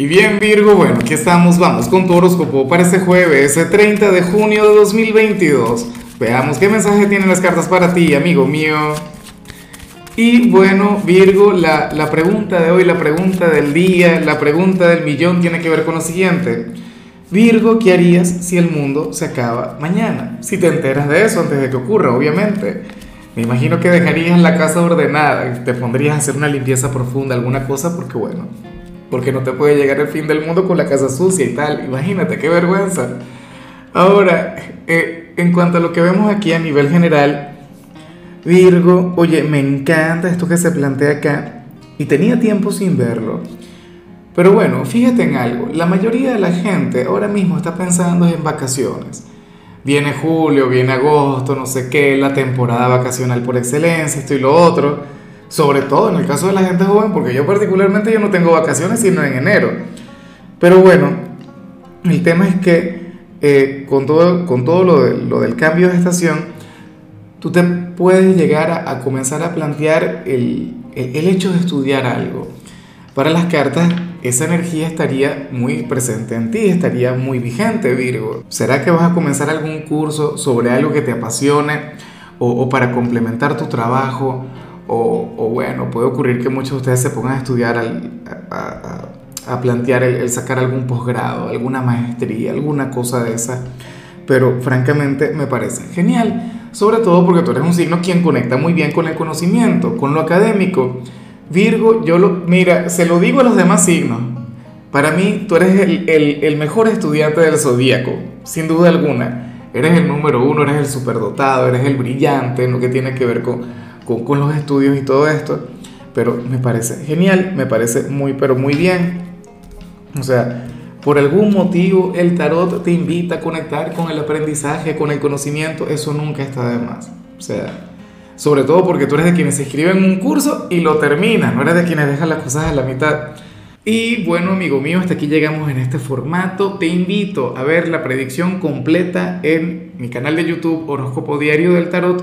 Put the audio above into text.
Y bien Virgo, bueno, aquí estamos, vamos con tu horóscopo para este jueves, el 30 de junio de 2022. Veamos qué mensaje tienen las cartas para ti, amigo mío. Y bueno, Virgo, la, la pregunta de hoy, la pregunta del día, la pregunta del millón tiene que ver con lo siguiente. Virgo, ¿qué harías si el mundo se acaba mañana? Si te enteras de eso antes de que ocurra, obviamente. Me imagino que dejarías la casa ordenada te pondrías a hacer una limpieza profunda, alguna cosa, porque bueno, porque no te puede llegar el fin del mundo con la casa sucia y tal. Imagínate, qué vergüenza. Ahora, eh, en cuanto a lo que vemos aquí a nivel general, Virgo, oye, me encanta esto que se plantea acá y tenía tiempo sin verlo. Pero bueno, fíjate en algo, la mayoría de la gente ahora mismo está pensando en vacaciones. Viene julio, viene agosto, no sé qué, la temporada vacacional por excelencia, esto y lo otro. Sobre todo en el caso de la gente joven, porque yo particularmente yo no tengo vacaciones sino en enero. Pero bueno, el tema es que eh, con todo, con todo lo, lo, del cambio de estación, tú te puedes llegar a, comenzar a plantear el, el, hecho de estudiar algo. Para las cartas, esa energía estaría muy presente en ti, estaría muy vigente, Virgo. ¿Será que vas a comenzar algún curso sobre algo que te apasione o para complementar tu trabajo? O, o, bueno, puede ocurrir que muchos de ustedes se pongan a estudiar, a, a, a, plantear el, el sacar algún posgrado, alguna maestría, alguna cosa de esa. Pero francamente me parece genial, sobre todo porque tú eres un signo quien conecta muy bien con el conocimiento, con lo académico. Virgo, yo lo, mira, se lo digo a los demás signos. Para mí, tú eres el, el, el mejor estudiante del zodíaco, sin duda alguna. Eres el número uno, eres el superdotado, eres el brillante en lo que tiene que ver con, con, con los estudios y todo esto. Pero me parece genial, me parece muy, pero muy bien. O sea, por algún motivo el tarot te invita a conectar con el aprendizaje, con el conocimiento, eso nunca está de más. O sea, sobre todo porque tú eres de quienes se inscriben un curso y lo terminan, no eres de quienes dejan las cosas a la mitad. Y bueno, amigo mío, hasta aquí llegamos en este formato. Te invito a ver la predicción completa en mi canal de YouTube Horóscopo Diario del Tarot